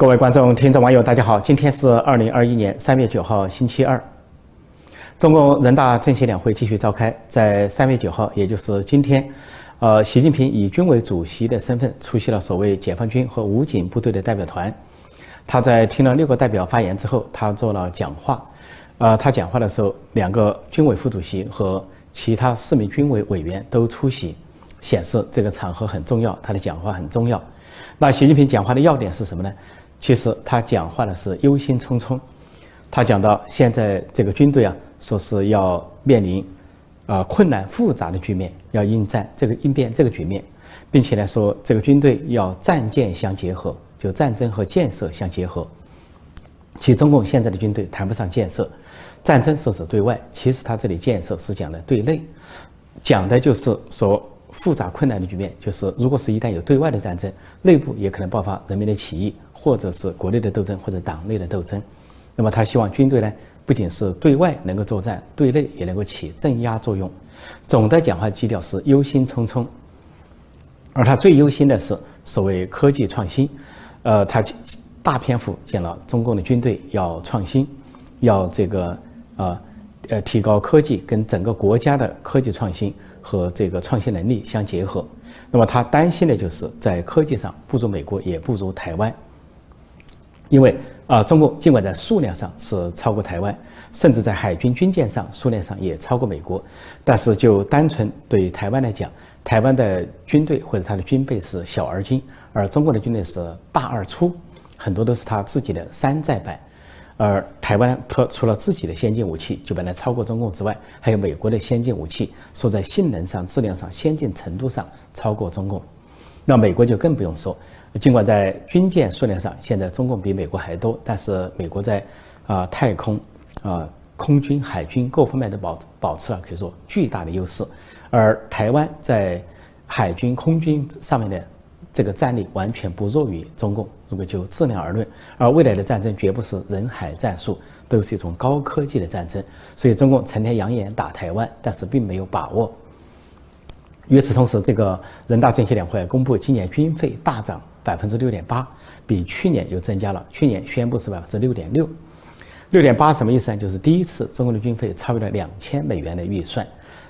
各位观众、听众、网友，大家好！今天是二零二一年三月九号，星期二。中共人大政协两会继续召开，在三月九号，也就是今天，呃，习近平以军委主席的身份出席了所谓解放军和武警部队的代表团。他在听了六个代表发言之后，他做了讲话。呃，他讲话的时候，两个军委副主席和其他四名军委委员都出席，显示这个场合很重要，他的讲话很重要。那习近平讲话的要点是什么呢？其实他讲话的是忧心忡忡，他讲到现在这个军队啊，说是要面临，啊困难复杂的局面，要应战这个应变这个局面，并且来说这个军队要战建相结合，就战争和建设相结合。其实中共现在的军队谈不上建设，战争是指对外，其实他这里建设是讲的对内，讲的就是说复杂困难的局面，就是如果是一旦有对外的战争，内部也可能爆发人民的起义。或者是国内的斗争，或者党内的斗争，那么他希望军队呢，不仅是对外能够作战，对内也能够起镇压作用。总的讲话基调是忧心忡忡，而他最忧心的是所谓科技创新。呃，他大篇幅讲了中共的军队要创新，要这个啊呃提高科技跟整个国家的科技创新和这个创新能力相结合。那么他担心的就是在科技上不如美国，也不如台湾。因为啊，中共尽管在数量上是超过台湾，甚至在海军军舰上数量上也超过美国，但是就单纯对台湾来讲，台湾的军队或者它的军备是小而精，而中国的军队是大而粗，很多都是他自己的山寨版。而台湾除除了自己的先进武器就本来超过中共之外，还有美国的先进武器，说在性能上、质量上、先进程度上超过中共，那美国就更不用说。尽管在军舰数量上，现在中共比美国还多，但是美国在啊太空、啊空军、海军各方面都保保持了可以说巨大的优势，而台湾在海军、空军上面的这个战力完全不弱于中共。如果就质量而论，而未来的战争绝不是人海战术，都是一种高科技的战争。所以中共成天扬言打台湾，但是并没有把握。与此同时，这个人大政协两会公布今年军费大涨。百分之六点八，比去年又增加了。去年宣布是百分之六点六，六点八什么意思呢？就是第一次中国的军费超越了两千美元的预算，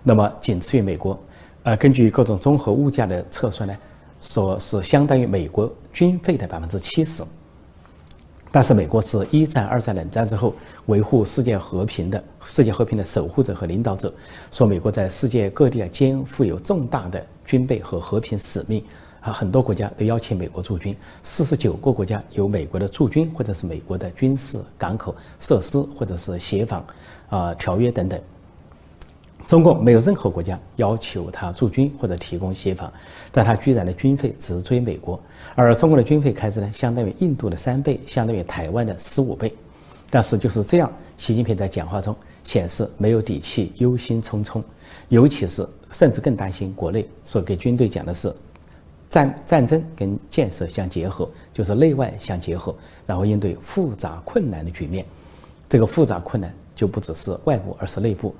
那么仅次于美国。呃，根据各种综合物价的测算呢，说是相当于美国军费的百分之七十。但是美国是一战、二战、冷战之后维护世界和平的世界和平的守护者和领导者，说美国在世界各地啊肩负有重大的军备和和平使命。啊，很多国家都邀请美国驻军，四十九个国家有美国的驻军或者是美国的军事港口设施或者是协防啊条约等等。中共没有任何国家要求他驻军或者提供协防，但他居然的军费直追美国，而中国的军费开支呢，相当于印度的三倍，相当于台湾的十五倍。但是就是这样，习近平在讲话中显示没有底气，忧心忡忡，尤其是甚至更担心国内，所给军队讲的是。战战争跟建设相结合，就是内外相结合，然后应对复杂困难的局面。这个复杂困难就不只是外部，而是内部。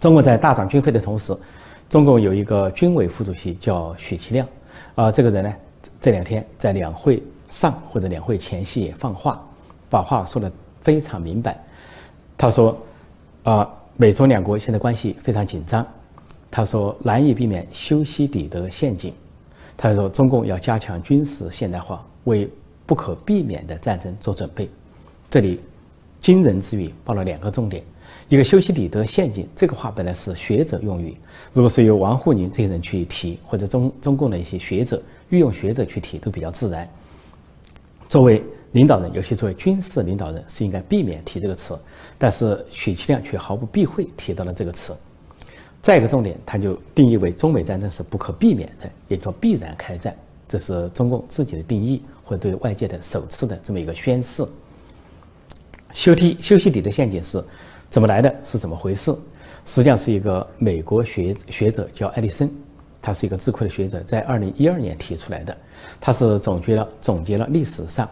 中国在大涨军费的同时，中共有一个军委副主席叫许其亮，啊，这个人呢，这两天在两会上或者两会前夕也放话，把话说的非常明白。他说，啊，美中两国现在关系非常紧张。他说难以避免修昔底德陷阱。他说中共要加强军事现代化，为不可避免的战争做准备。这里惊人之语报了两个重点：一个修昔底德陷阱，这个话本来是学者用语，如果是由王沪宁这些人去提，或者中中共的一些学者御用学者去提，都比较自然。作为领导人，尤其作为军事领导人，是应该避免提这个词。但是许其亮却毫不避讳提到了这个词。再一个重点，他就定义为中美战争是不可避免的，也叫必然开战，这是中共自己的定义，或对外界的首次的这么一个宣示。修昔修昔底的陷阱是怎么来的？是怎么回事？实际上是一个美国学学者叫爱迪生，他是一个智库的学者，在二零一二年提出来的。他是总结了总结了历史上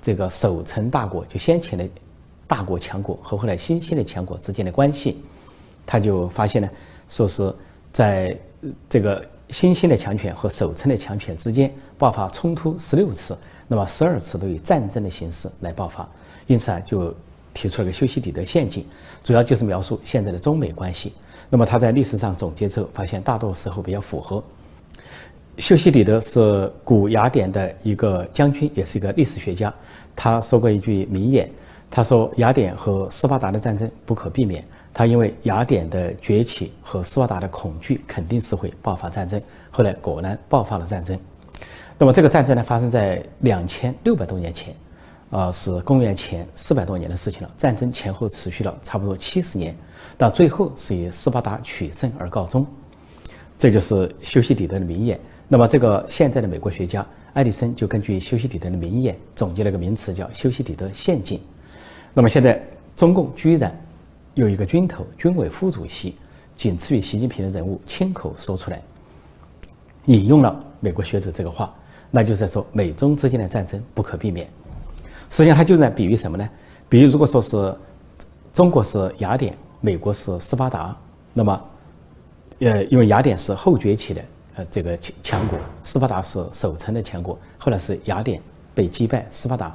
这个守成大国就先前的大国强国和后来新兴的强国之间的关系，他就发现呢。说是在这个新兴的强权和守成的强权之间爆发冲突十六次，那么十二次都以战争的形式来爆发，因此啊，就提出了个修昔底德陷阱，主要就是描述现在的中美关系。那么他在历史上总结之后，发现大多时候比较符合。修昔底德是古雅典的一个将军，也是一个历史学家。他说过一句名言，他说：“雅典和斯巴达的战争不可避免。他因为雅典的崛起和斯巴达的恐惧，肯定是会爆发战争。后来果然爆发了战争。那么这个战争呢，发生在两千六百多年前，啊，是公元前四百多年的事情了。战争前后持续了差不多七十年，到最后是以斯巴达取胜而告终。这就是修昔底德的名言。”那么，这个现在的美国学家爱迪生就根据修昔底德的名言，总结了一个名词，叫修昔底德陷阱。那么，现在中共居然有一个军头、军委副主席，仅次于习近平的人物，亲口说出来，引用了美国学者这个话，那就是在说美中之间的战争不可避免。实际上，他就在比喻什么呢？比喻如果说是中国是雅典，美国是斯巴达，那么，呃，因为雅典是后崛起的。呃，这个强强国斯巴达是守成的强国，后来是雅典被击败，斯巴达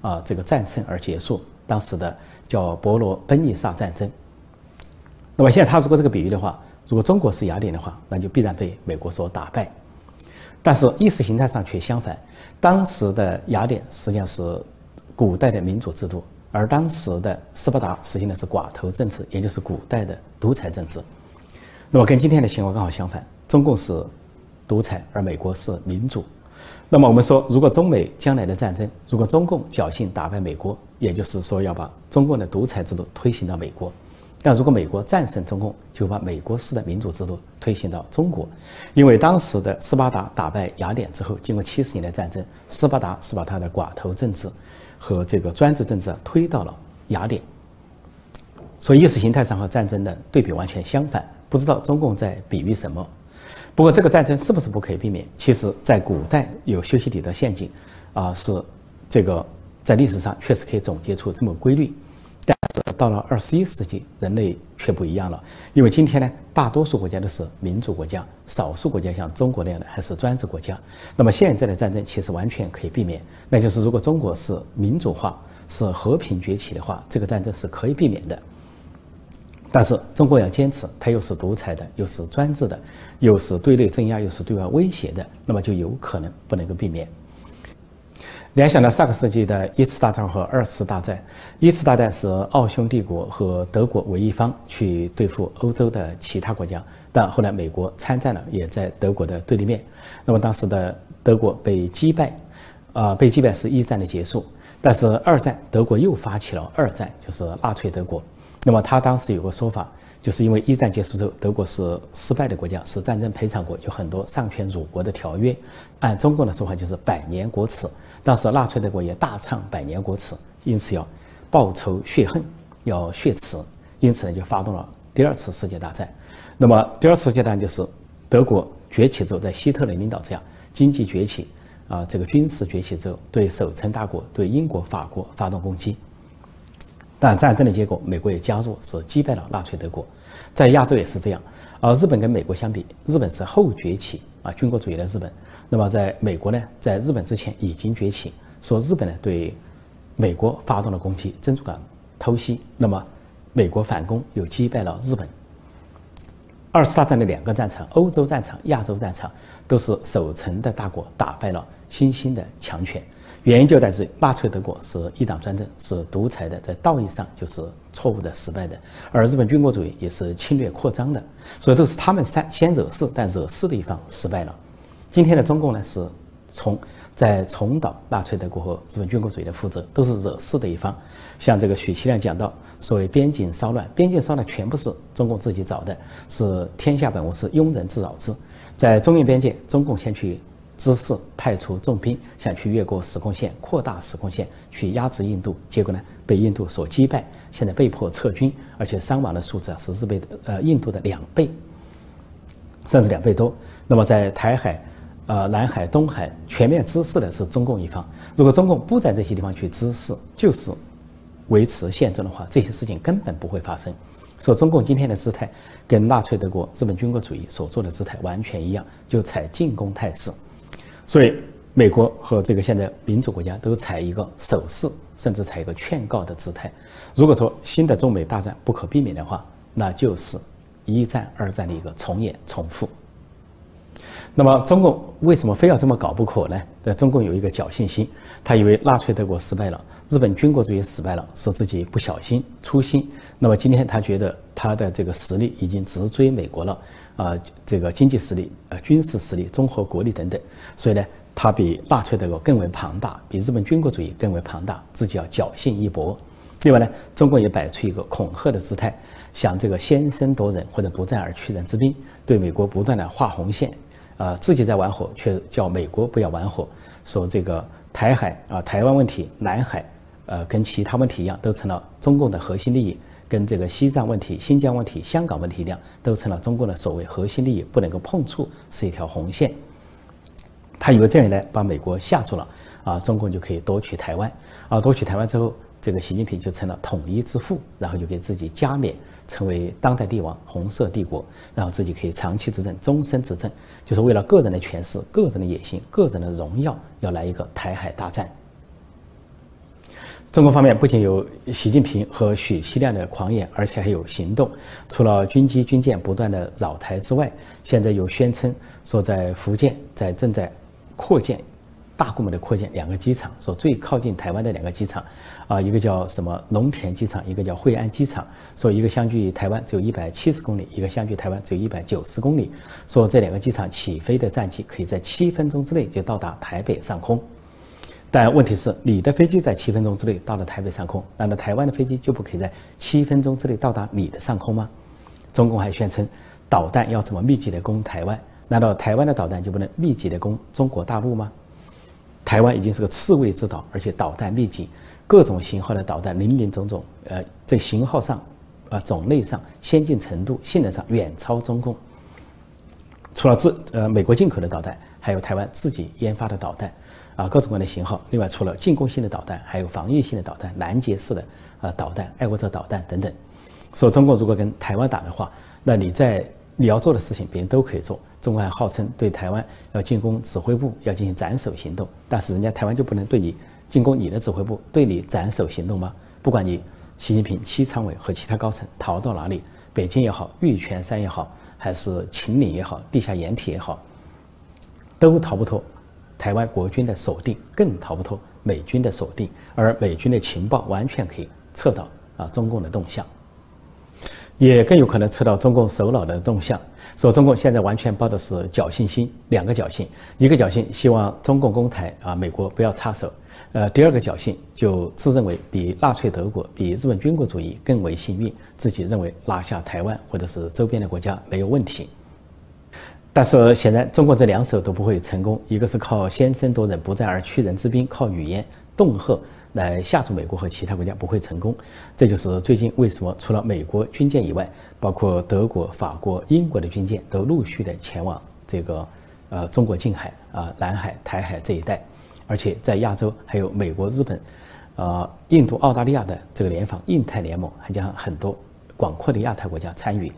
啊这个战胜而结束当时的叫伯罗奔尼撒战争。那么现在他如果这个比喻的话，如果中国是雅典的话，那就必然被美国所打败。但是意识形态上却相反，当时的雅典实际上是古代的民主制度，而当时的斯巴达实行的是寡头政治，也就是古代的独裁政治。那么跟今天的情况刚好相反。中共是独裁，而美国是民主。那么我们说，如果中美将来的战争，如果中共侥幸打败美国，也就是说要把中共的独裁制度推行到美国；但如果美国战胜中共，就把美国式的民主制度推行到中国。因为当时的斯巴达打败雅典之后，经过七十年的战争，斯巴达是把他的寡头政治和这个专制政治推到了雅典。所以意识形态上和战争的对比完全相反。不知道中共在比喻什么。不过，这个战争是不是不可以避免？其实，在古代有修昔底德陷阱，啊，是这个在历史上确实可以总结出这么规律。但是到了二十一世纪，人类却不一样了。因为今天呢，大多数国家都是民主国家，少数国家像中国那样的还是专制国家。那么现在的战争其实完全可以避免，那就是如果中国是民主化、是和平崛起的话，这个战争是可以避免的。但是中国要坚持，它又是独裁的，又是专制的，又是对内镇压，又是对外威胁的，那么就有可能不能够避免。联想到上个世纪的一次大战和二次大战，一次大战是奥匈帝国和德国为一方去对付欧洲的其他国家，但后来美国参战了，也在德国的对立面。那么当时的德国被击败，啊，被击败是一战的结束。但是二战德国又发起了二战，就是纳粹德国。那么他当时有个说法，就是因为一战结束之后，德国是失败的国家，是战争赔偿国，有很多丧权辱国的条约。按中国的说法，就是百年国耻。当时纳粹德国也大唱百年国耻，因此要报仇雪恨，要血耻，因此呢就发动了第二次世界大战。那么第二次世界大战就是德国崛起之后，在希特勒领导之下，经济崛起，啊，这个军事崛起之后，对守成大国，对英国、法国发动攻击。但战争的结果，美国也加入，是击败了纳粹德国。在亚洲也是这样。而日本跟美国相比，日本是后崛起啊，军国主义的日本。那么在美国呢，在日本之前已经崛起。说日本呢对美国发动了攻击，珍珠港偷袭，那么美国反攻又击败了日本。二次大战的两个战场，欧洲战场、亚洲战场，都是守成的大国打败了新兴的强权。原因就在于纳粹德国是一党专政，是独裁的，在道义上就是错误的、失败的；而日本军国主义也是侵略扩张的，所以都是他们先先惹事，但惹事的一方失败了。今天的中共呢，是从在重蹈纳粹德国和日本军国主义的覆辙，都是惹事的一方。像这个许其亮讲到，所谓边境骚乱，边境骚乱全部是中共自己找的，是天下本无事，庸人自扰之。在中印边界，中共先去。姿势派出重兵想去越过时空线，扩大时空线去压制印度，结果呢被印度所击败，现在被迫撤军，而且伤亡的数字啊是日本的呃印度的两倍，甚至两倍多。那么在台海、呃南海、东海全面支持的是中共一方。如果中共不在这些地方去支持，就是维持现状的话，这些事情根本不会发生。说中共今天的姿态跟纳粹德国、日本军国主义所做的姿态完全一样，就采进攻态势。所以，美国和这个现在民主国家都采一个守势，甚至采一个劝告的姿态。如果说新的中美大战不可避免的话，那就是一战、二战的一个重演、重复。那么，中共为什么非要这么搞不可呢？在中共有一个侥幸心，他以为纳粹德国失败了，日本军国主义失败了，是自己不小心、粗心。那么今天他觉得他的这个实力已经直追美国了，啊，这个经济实力、啊军事实力、综合国力等等，所以呢，他比纳粹德国更为庞大，比日本军国主义更为庞大，自己要侥幸一搏。另外呢，中国也摆出一个恐吓的姿态，想这个先声夺人或者不战而屈人之兵，对美国不断的画红线。啊，自己在玩火，却叫美国不要玩火。说这个台海啊，台湾问题、南海，呃，跟其他问题一样，都成了中共的核心利益，跟这个西藏问题、新疆问题、香港问题一样，都成了中共的所谓核心利益，不能够碰触，是一条红线。他以为这样一来把美国吓住了，啊，中共就可以夺取台湾，啊，夺取台湾之后，这个习近平就成了统一之父，然后就给自己加冕。成为当代帝王，红色帝国，然后自己可以长期执政、终身执政，就是为了个人的权势、个人的野心、个人的荣耀，要来一个台海大战。中国方面不仅有习近平和许其亮的狂言，而且还有行动。除了军机、军舰不断的扰台之外，现在又宣称说在福建在正在扩建。大规模的扩建两个机场，说最靠近台湾的两个机场，啊，一个叫什么龙田机场，一个叫惠安机场，说一个相距台湾只有一百七十公里，一个相距台湾只有一百九十公里，说这两个机场起飞的战机可以在七分钟之内就到达台北上空，但问题是你的飞机在七分钟之内到了台北上空，难道台湾的飞机就不可以在七分钟之内到达你的上空吗？中共还宣称导弹要怎么密集的攻台湾，难道台湾的导弹就不能密集的攻中国大陆吗？台湾已经是个刺猬之岛，而且导弹密集，各种型号的导弹林林总总。呃，在型号上、啊种类上、先进程度、性能上远超中共。除了自呃美国进口的导弹，还有台湾自己研发的导弹，啊各种各样的型号。另外，除了进攻性的导弹，还有防御性的导弹、拦截式的啊导弹、爱国者导弹等等。说中国如果跟台湾打的话，那你在。你要做的事情，别人都可以做。中国还号称对台湾要进攻指挥部，要进行斩首行动，但是人家台湾就不能对你进攻你的指挥部，对你斩首行动吗？不管你习近平、七常委和其他高层逃到哪里，北京也好，玉泉山也好，还是秦岭也好，地下掩体也好，都逃不脱台湾国军的锁定，更逃不脱美军的锁定。而美军的情报完全可以测到啊中共的动向。也更有可能测到中共首脑的动向，说中共现在完全抱的是侥幸心，两个侥幸，一个侥幸希望中共攻台啊，美国不要插手，呃，第二个侥幸就自认为比纳粹德国、比日本军国主义更为幸运，自己认为拿下台湾或者是周边的国家没有问题。但是显然中国这两手都不会成功，一个是靠先声夺人、不战而屈人之兵，靠语言恫吓。来吓住美国和其他国家不会成功，这就是最近为什么除了美国军舰以外，包括德国、法国、英国的军舰都陆续的前往这个呃中国近海啊、南海、台海这一带，而且在亚洲还有美国、日本、呃印度、澳大利亚的这个联防印太联盟，还将很多广阔的亚太国家参与。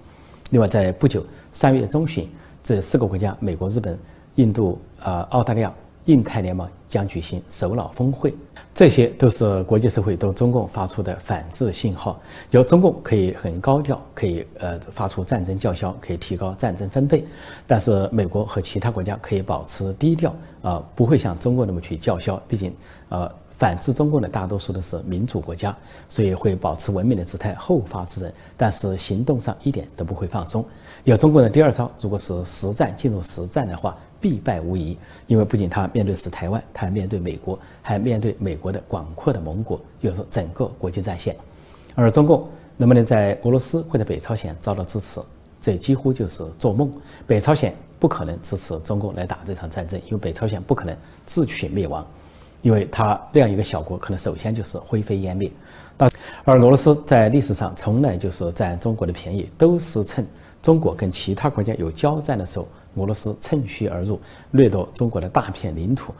另外，在不久三月中旬，这四个国家——美国、日本、印度、呃澳大利亚。印太联盟将举行首脑峰会，这些都是国际社会对中共发出的反制信号。有中共可以很高调，可以呃发出战争叫嚣，可以提高战争分贝，但是美国和其他国家可以保持低调，啊，不会像中国那么去叫嚣。毕竟，呃，反制中共的大多数都是民主国家，所以会保持文明的姿态，后发制人。但是行动上一点都不会放松。有中国的第二招，如果是实战进入实战的话。必败无疑，因为不仅他面对是台湾，他还面对美国，还面对美国的广阔的盟国，就是整个国际战线。而中共能不能在俄罗斯或者北朝鲜遭到支持，这几乎就是做梦。北朝鲜不可能支持中共来打这场战争，因为北朝鲜不可能自取灭亡，因为他这样一个小国，可能首先就是灰飞烟灭。而俄罗斯在历史上从来就是占中国的便宜，都是趁中国跟其他国家有交战的时候。俄罗斯趁虚而入，掠夺中国的大片领土。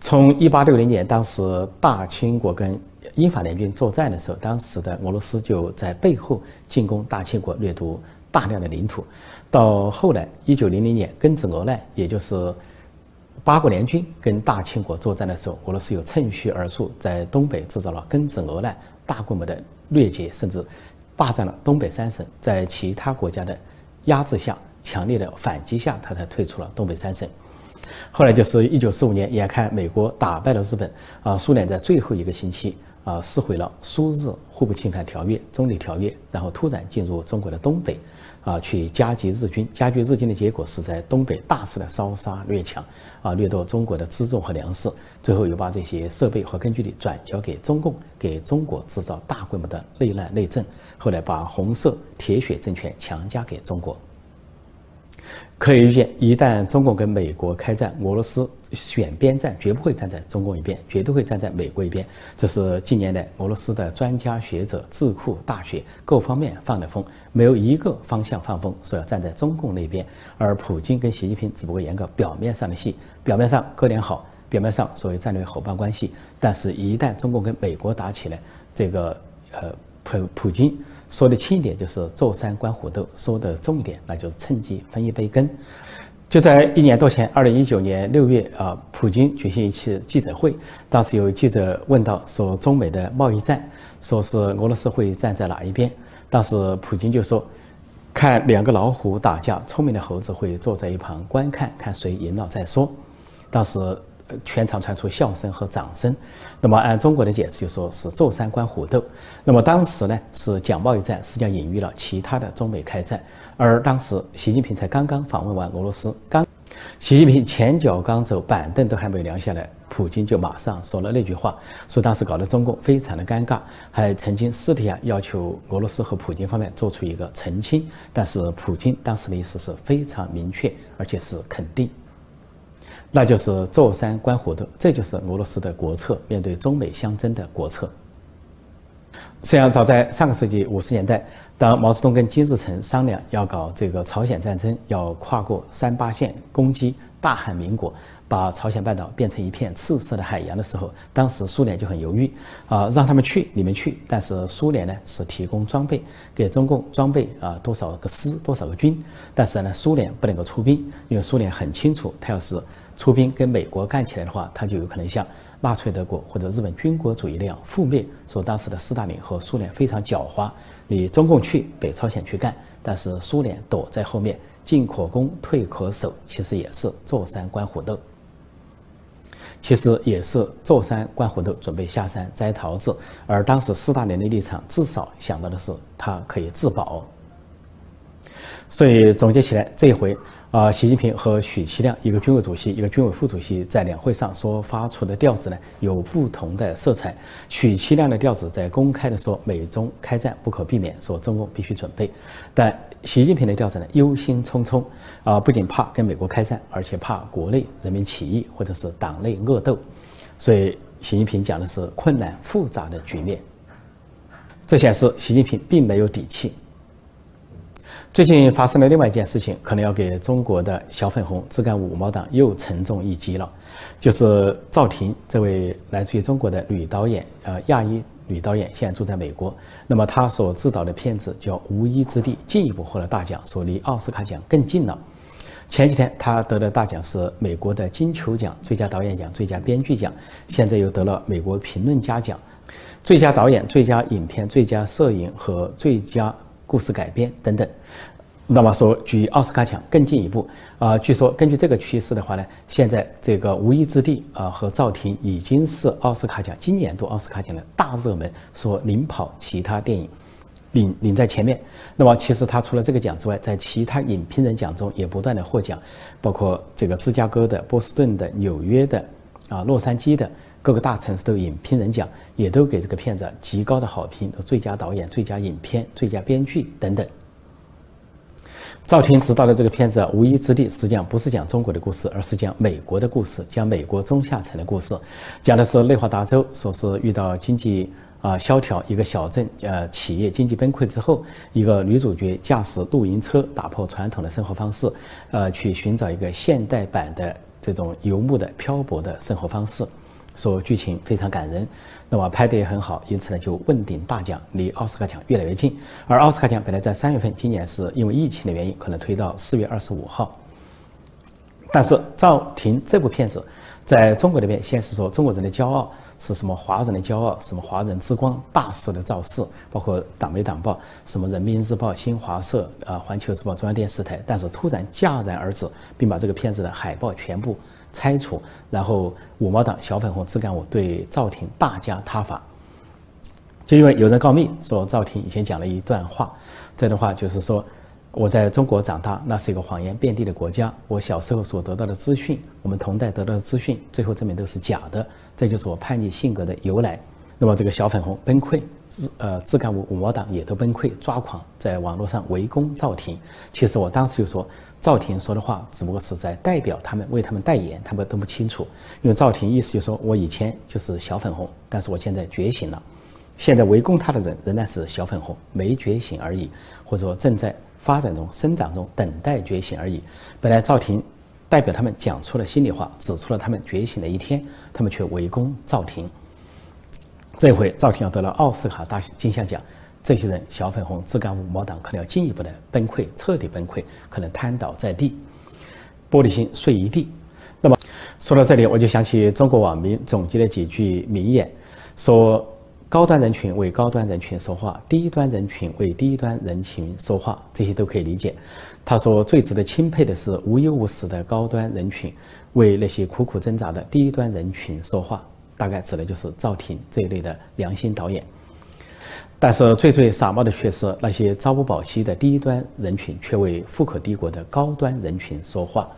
从一八六零年，当时大清国跟英法联军作战的时候，当时的俄罗斯就在背后进攻大清国，掠夺大量的领土。到后来，一九零零年庚子俄难，也就是八国联军跟大清国作战的时候，俄罗斯又趁虚而入，在东北制造了庚子俄难，大规模的掠劫，甚至霸占了东北三省。在其他国家的压制下，强烈的反击下，他才退出了东北三省。后来就是一九四五年，眼看美国打败了日本，啊，苏联在最后一个星期啊撕毁了苏日互不侵犯条约、中立条约，然后突然进入中国的东北，啊，去夹击日军。夹击日军的结果是在东北大肆的烧杀掠抢，啊，掠夺中国的辎重和粮食，最后又把这些设备和根据地转交给中共，给中国制造大规模的内乱内政。后来把红色铁血政权强加给中国。可以预见，一旦中共跟美国开战，俄罗斯选边站，绝不会站在中共一边，绝对会站在美国一边。这是近年来俄罗斯的专家学者、智库、大学各方面放的风，没有一个方向放风说要站在中共那边。而普京跟习近平只不过演个表面上的戏，表面上哥俩好，表面上所谓战略伙伴关系，但是一旦中共跟美国打起来，这个呃普普京。说的轻一点就是坐山观虎斗，说的重一点那就是趁机分一杯羹。就在一年多前，二零一九年六月啊，普京举行一次记者会，当时有记者问到说中美的贸易战，说是俄罗斯会站在哪一边？当时普京就说，看两个老虎打架，聪明的猴子会坐在一旁观看，看谁赢了再说。当时。全场传出笑声和掌声。那么按中国的解释，就说是坐山观虎斗。那么当时呢是讲贸易战，实际上隐喻了其他的中美开战。而当时习近平才刚刚访问完俄罗斯，刚习近平前脚刚走，板凳都还没凉下来，普京就马上说了那句话，说当时搞得中共非常的尴尬，还曾经私底下要求俄罗斯和普京方面做出一个澄清。但是普京当时的意思是非常明确，而且是肯定。那就是坐山观虎斗，这就是俄罗斯的国策，面对中美相争的国策。实际上，早在上个世纪五十年代，当毛泽东跟金日成商量要搞这个朝鲜战争，要跨过三八线攻击大韩民国，把朝鲜半岛变成一片赤色的海洋的时候，当时苏联就很犹豫啊，让他们去，你们去，但是苏联呢是提供装备给中共装备啊，多少个师，多少个军，但是呢，苏联不能够出兵，因为苏联很清楚，他要是出兵跟美国干起来的话，他就有可能像纳粹德国或者日本军国主义那样覆灭。说当时的斯大林和苏联非常狡猾，你中共去北朝鲜去干，但是苏联躲在后面，进可攻，退可守，其实也是坐山观虎斗。其实也是坐山观虎斗，准备下山摘桃子。而当时斯大林的立场，至少想到的是他可以自保。所以总结起来，这一回。啊，习近平和许其亮，一个军委主席，一个军委副主席，在两会上所发出的调子呢，有不同的色彩。许其亮的调子在公开的说美中开战不可避免，说中共必须准备；但习近平的调子呢，忧心忡忡，啊，不仅怕跟美国开战，而且怕国内人民起义或者是党内恶斗，所以习近平讲的是困难复杂的局面。这显示习近平并没有底气。最近发生了另外一件事情，可能要给中国的小粉红、自干五毛党又沉重一击了。就是赵婷这位来自于中国的女导演，呃，亚裔女导演，现在住在美国。那么她所执导的片子叫《无依之地》，进一步获了大奖，说离奥斯卡奖更近了。前几天她得的大奖是美国的金球奖最佳导演奖、最佳编剧奖，现在又得了美国评论家奖，最佳导演、最佳影片、最佳摄影和最佳。故事改编等等，那么说距奥斯卡奖更进一步啊？据说根据这个趋势的话呢，现在这个《无依之地》啊和赵婷已经是奥斯卡奖今年度奥斯卡奖的大热门，说领跑其他电影，领领在前面。那么其实他除了这个奖之外，在其他影评人奖中也不断的获奖，包括这个芝加哥的、波士顿的、纽约的啊、洛杉矶的。各个大城市都影评人奖，也都给这个片子极高的好评，最佳导演、最佳影片、最佳编剧等等。赵婷执导的这个片子《无依之地》，实际上不是讲中国的故事，而是讲美国的故事，讲美国中下层的故事，讲的是内华达州，说是遇到经济啊萧条，一个小镇呃企业经济崩溃之后，一个女主角驾驶露营车，打破传统的生活方式，呃，去寻找一个现代版的这种游牧的漂泊的生活方式。说剧情非常感人，那么拍得也很好，因此呢就问鼎大奖，离奥斯卡奖越来越近。而奥斯卡奖本来在三月份，今年是因为疫情的原因，可能推到四月二十五号。但是赵婷这部片子，在中国那边先是说中国人的骄傲是什么？华人的骄傲，什么华人之光，大肆的造势，包括党媒党报，什么人民日报、新华社啊、环球时报、中央电视台。但是突然戛然而止，并把这个片子的海报全部拆除，然后五毛党、小粉红、自干五对赵婷大加挞伐。就因为有人告密说赵婷以前讲了一段话，这段话就是说。我在中国长大，那是一个谎言遍地的国家。我小时候所得到的资讯，我们同代得到的资讯，最后证明都是假的。这就是我叛逆性格的由来。那么这个小粉红崩溃，自呃自干五五毛党也都崩溃抓狂，在网络上围攻赵婷。其实我当时就说，赵婷说的话只不过是在代表他们，为他们代言，他们都不清楚。因为赵婷意思就是说我以前就是小粉红，但是我现在觉醒了。现在围攻他的人仍然是小粉红，没觉醒而已，或者说正在。发展中、生长中，等待觉醒而已。本来赵婷代表他们讲出了心里话，指出了他们觉醒的一天，他们却围攻赵婷。这回赵婷要得了奥斯卡大金像奖，这些人小粉红、自干五毛党可能要进一步的崩溃，彻底崩溃，可能瘫倒在地，玻璃心碎一地。那么说到这里，我就想起中国网民总结了几句名言，说。高端人群为高端人群说话，低端人群为低端人群说话，这些都可以理解。他说最值得钦佩的是无忧无虑的高端人群为那些苦苦挣扎的低端人群说话，大概指的就是赵婷这一类的良心导演。但是最最傻帽的却是那些朝不保夕的低端人群却为富可敌国的高端人群说话，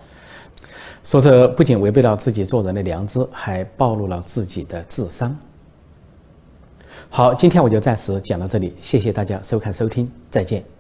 说这不仅违背了自己做人的良知，还暴露了自己的智商。好，今天我就暂时讲到这里，谢谢大家收看收听，再见。